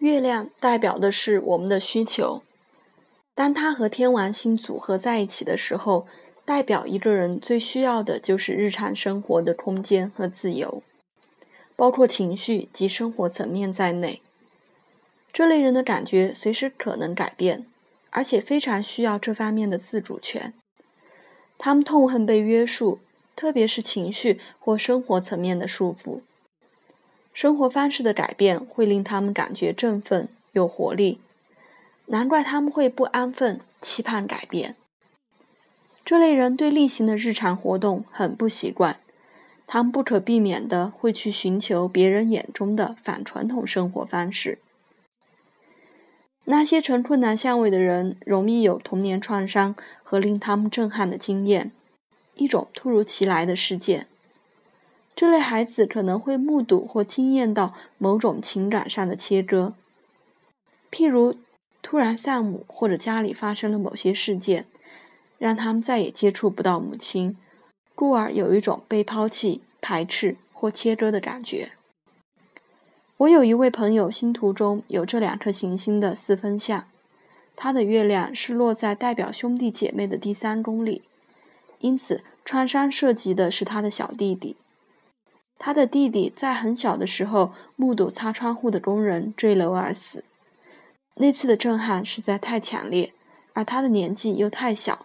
月亮代表的是我们的需求，当它和天王星组合在一起的时候，代表一个人最需要的就是日常生活的空间和自由，包括情绪及生活层面在内。这类人的感觉随时可能改变，而且非常需要这方面的自主权。他们痛恨被约束，特别是情绪或生活层面的束缚。生活方式的改变会令他们感觉振奋、有活力，难怪他们会不安分、期盼改变。这类人对例行的日常活动很不习惯，他们不可避免的会去寻求别人眼中的反传统生活方式。那些成困难相位的人，容易有童年创伤和令他们震撼的经验，一种突如其来的事件。这类孩子可能会目睹或经验到某种情感上的切割，譬如突然丧母，或者家里发生了某些事件，让他们再也接触不到母亲，故而有一种被抛弃、排斥或切割的感觉。我有一位朋友，星图中有这两颗行星的四分相，他的月亮是落在代表兄弟姐妹的第三宫里，因此创伤涉及的是他的小弟弟。他的弟弟在很小的时候目睹擦窗户的工人坠楼而死，那次的震撼实在太强烈，而他的年纪又太小，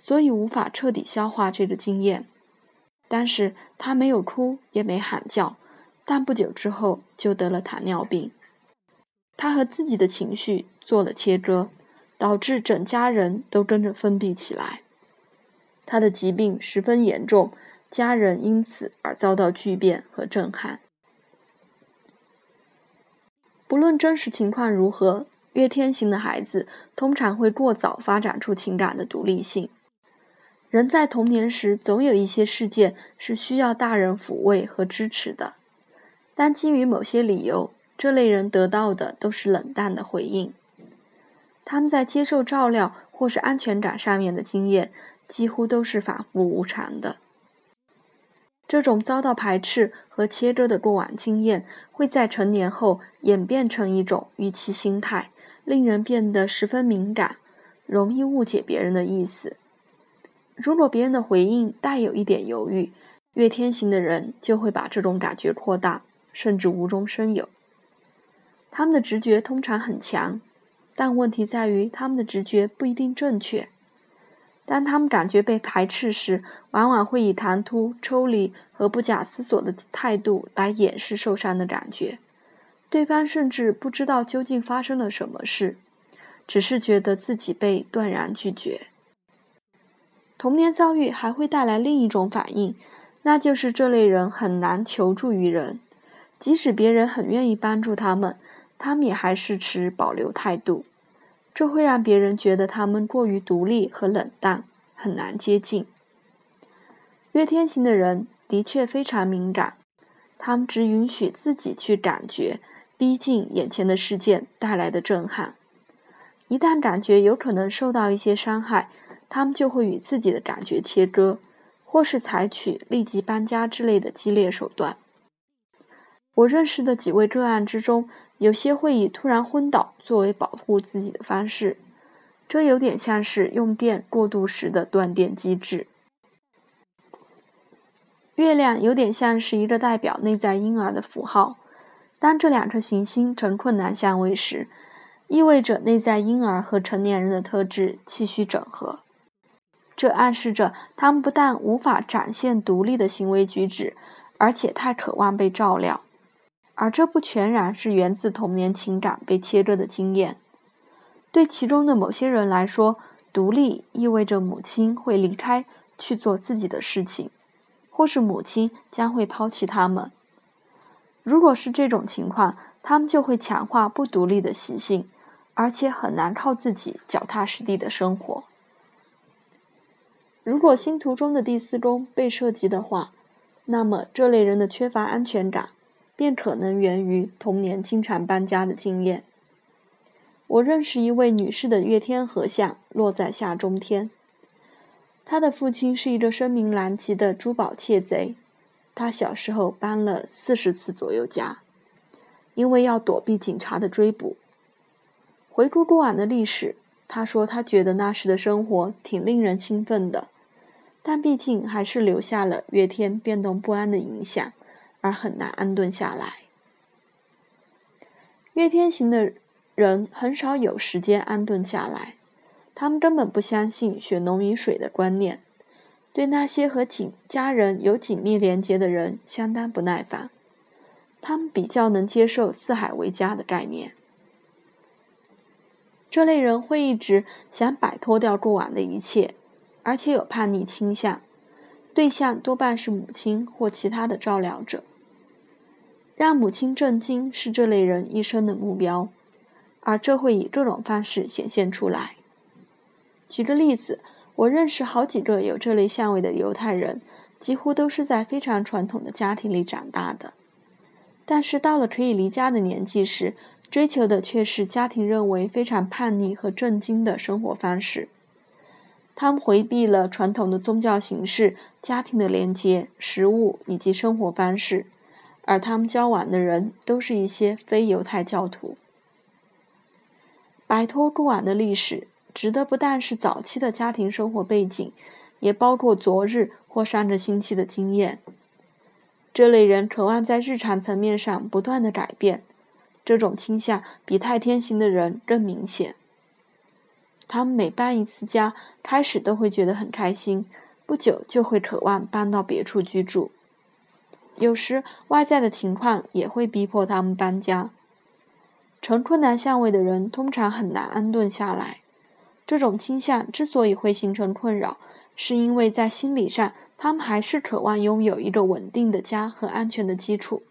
所以无法彻底消化这个经验。但是他没有哭，也没喊叫，但不久之后就得了糖尿病。他和自己的情绪做了切割，导致整家人都跟着封闭起来。他的疾病十分严重。家人因此而遭到巨变和震撼。不论真实情况如何，月天型的孩子通常会过早发展出情感的独立性。人在童年时总有一些事件是需要大人抚慰和支持的，但基于某些理由，这类人得到的都是冷淡的回应。他们在接受照料或是安全感上面的经验几乎都是反复无常的。这种遭到排斥和切割的过往经验，会在成年后演变成一种预期心态，令人变得十分敏感，容易误解别人的意思。如果别人的回应带有一点犹豫，月天型的人就会把这种感觉扩大，甚至无中生有。他们的直觉通常很强，但问题在于他们的直觉不一定正确。当他们感觉被排斥时，往往会以唐突、抽离和不假思索的态度来掩饰受伤的感觉。对方甚至不知道究竟发生了什么事，只是觉得自己被断然拒绝。童年遭遇还会带来另一种反应，那就是这类人很难求助于人，即使别人很愿意帮助他们，他们也还是持保留态度。这会让别人觉得他们过于独立和冷淡，很难接近。月天行的人的确非常敏感，他们只允许自己去感觉逼近眼前的事件带来的震撼。一旦感觉有可能受到一些伤害，他们就会与自己的感觉切割，或是采取立即搬家之类的激烈手段。我认识的几位个案之中，有些会以突然昏倒作为保护自己的方式，这有点像是用电过度时的断电机制。月亮有点像是一个代表内在婴儿的符号，当这两颗行星呈困难相位时，意味着内在婴儿和成年人的特质气虚整合，这暗示着他们不但无法展现独立的行为举止，而且太渴望被照料。而这不全然是源自童年情感被切割的经验。对其中的某些人来说，独立意味着母亲会离开去做自己的事情，或是母亲将会抛弃他们。如果是这种情况，他们就会强化不独立的习性，而且很难靠自己脚踏实地的生活。如果星图中的第四宫被涉及的话，那么这类人的缺乏安全感。便可能源于童年经常搬家的经验。我认识一位女士的月天合相落在下中天，她的父亲是一个声名狼藉的珠宝窃贼，她小时候搬了四十次左右家。因为要躲避警察的追捕。回顾过往的历史，他说他觉得那时的生活挺令人兴奋的，但毕竟还是留下了月天变动不安的影响，而很难安顿下来。月天型的人很少有时间安顿下来，他们根本不相信血浓于水的观念。对那些和紧家人有紧密连结的人相当不耐烦，他们比较能接受四海为家的概念。这类人会一直想摆脱掉过往的一切，而且有叛逆倾向，对象多半是母亲或其他的照料者。让母亲震惊是这类人一生的目标，而这会以各种方式显现出来。举个例子。我认识好几个有这类相位的犹太人，几乎都是在非常传统的家庭里长大的。但是到了可以离家的年纪时，追求的却是家庭认为非常叛逆和震惊的生活方式。他们回避了传统的宗教形式、家庭的连接、食物以及生活方式，而他们交往的人都是一些非犹太教徒。摆脱过往的历史。指的不但是早期的家庭生活背景，也包括昨日或上个星期的经验。这类人渴望在日常层面上不断的改变，这种倾向比太天型的人更明显。他们每搬一次家，开始都会觉得很开心，不久就会渴望搬到别处居住。有时外在的情况也会逼迫他们搬家。成困难相位的人通常很难安顿下来。这种倾向之所以会形成困扰，是因为在心理上，他们还是渴望拥有一个稳定的家和安全的基础。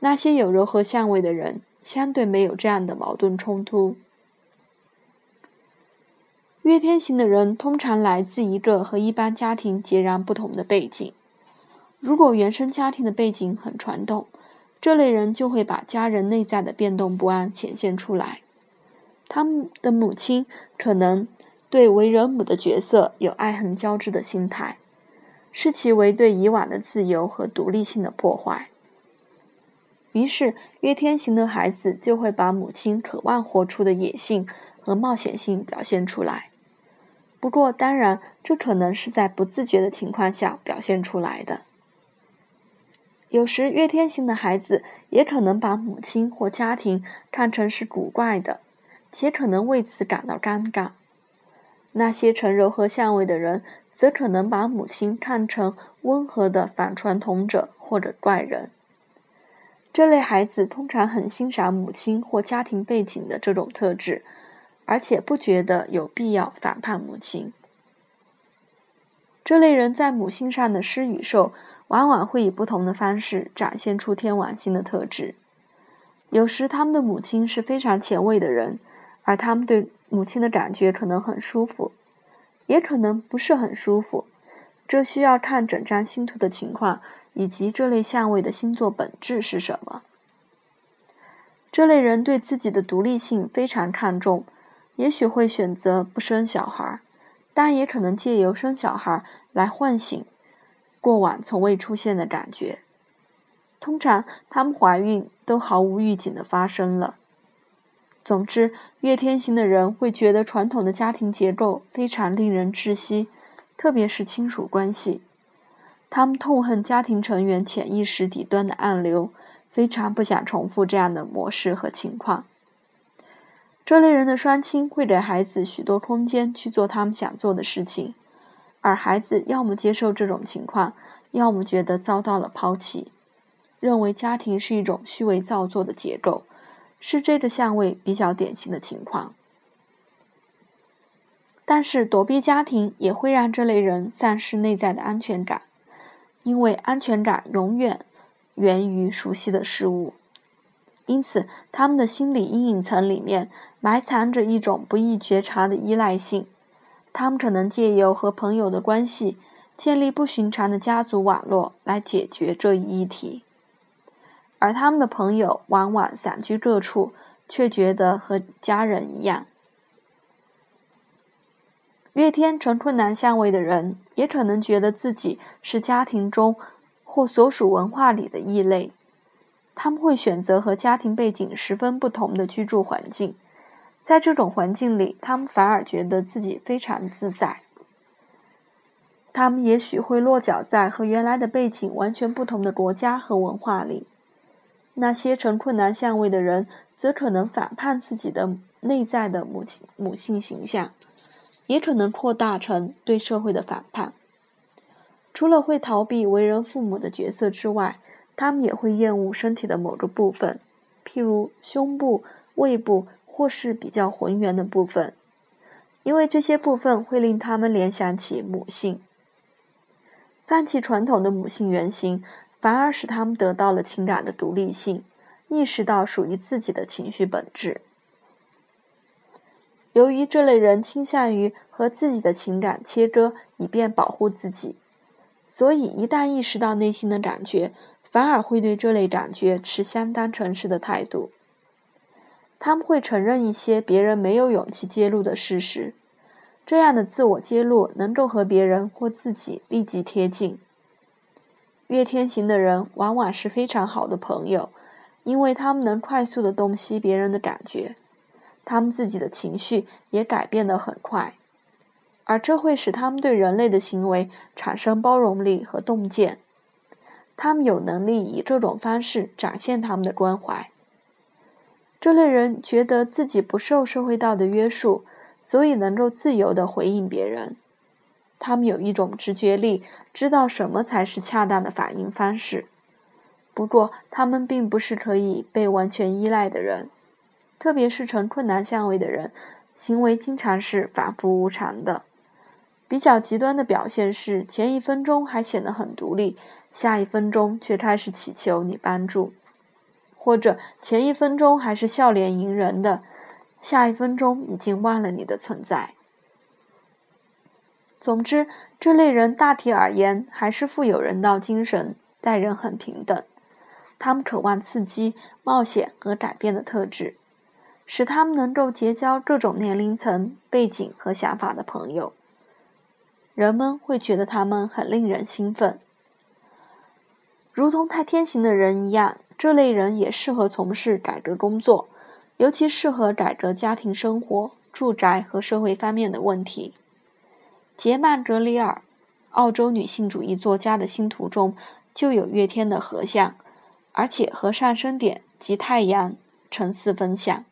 那些有柔和相位的人，相对没有这样的矛盾冲突。月天型的人通常来自一个和一般家庭截然不同的背景。如果原生家庭的背景很传统，这类人就会把家人内在的变动不安显现出来。他们的母亲可能对为人母的角色有爱恨交织的心态，视其为对以往的自由和独立性的破坏。于是，月天型的孩子就会把母亲渴望活出的野性和冒险性表现出来。不过，当然，这可能是在不自觉的情况下表现出来的。有时，月天型的孩子也可能把母亲或家庭看成是古怪的。且可能为此感到尴尬。那些呈柔和相位的人，则可能把母亲看成温和的反传统者或者怪人。这类孩子通常很欣赏母亲或家庭背景的这种特质，而且不觉得有必要反叛母亲。这类人在母性上的施与受，往往会以不同的方式展现出天王星的特质。有时，他们的母亲是非常前卫的人。而他们对母亲的感觉可能很舒服，也可能不是很舒服，这需要看整张星图的情况以及这类相位的星座本质是什么。这类人对自己的独立性非常看重，也许会选择不生小孩，但也可能借由生小孩来唤醒过往从未出现的感觉。通常，他们怀孕都毫无预警的发生了。总之，月天型的人会觉得传统的家庭结构非常令人窒息，特别是亲属关系。他们痛恨家庭成员潜意识底端的暗流，非常不想重复这样的模式和情况。这类人的双亲会给孩子许多空间去做他们想做的事情，而孩子要么接受这种情况，要么觉得遭到了抛弃，认为家庭是一种虚伪造作的结构。是这个相位比较典型的情况，但是躲避家庭也会让这类人丧失内在的安全感，因为安全感永远源于熟悉的事物，因此他们的心理阴影层里面埋藏着一种不易觉察的依赖性，他们可能借由和朋友的关系建立不寻常的家族网络来解决这一议题。而他们的朋友往往散居各处，却觉得和家人一样。月天成困难相位的人，也可能觉得自己是家庭中或所属文化里的异类。他们会选择和家庭背景十分不同的居住环境，在这种环境里，他们反而觉得自己非常自在。他们也许会落脚在和原来的背景完全不同的国家和文化里。那些成困难相位的人，则可能反叛自己的内在的母亲母性形象，也可能扩大成对社会的反叛。除了会逃避为人父母的角色之外，他们也会厌恶身体的某个部分，譬如胸部、胃部或是比较浑圆的部分，因为这些部分会令他们联想起母性。放弃传统的母性原型，反而使他们得到了情感的独立性，意识到属于自己的情绪本质。由于这类人倾向于和自己的情感切割，以便保护自己。所以，一旦意识到内心的感觉，反而会对这类感觉持相当诚实的态度。他们会承认一些别人没有勇气揭露的事实，这样的自我揭露能够和别人或自己立即贴近。月天行的人往往是非常好的朋友，因为他们能快速地洞悉别人的感觉，他们自己的情绪也改变得很快。而这会使他们对人类的行为产生包容力和洞见，他们有能力以这种方式展现他们的关怀。这类人觉得自己不受社会道德约束，所以能够自由地回应别人。他们有一种直觉力，知道什么才是恰当的反应方式。不过，他们并不是可以被完全依赖的人，特别是成困难相位的人，行为经常是反复无常的。比较极端的表现是，前一分钟还显得很独立，下一分钟却开始祈求你帮助；或者前一分钟还是笑脸迎人的，下一分钟已经忘了你的存在。总之，这类人大体而言还是富有人道精神，待人很平等。他们渴望刺激、冒险和改变的特质，使他们能够结交各种年龄层、背景和想法的朋友。人们会觉得他们很令人兴奋，如同太天行的人一样，这类人也适合从事改革工作，尤其适合改革家庭生活、住宅和社会方面的问题。杰曼·格里尔，澳洲女性主义作家的星图中就有月天的合相，而且和上升点及太阳呈四分相。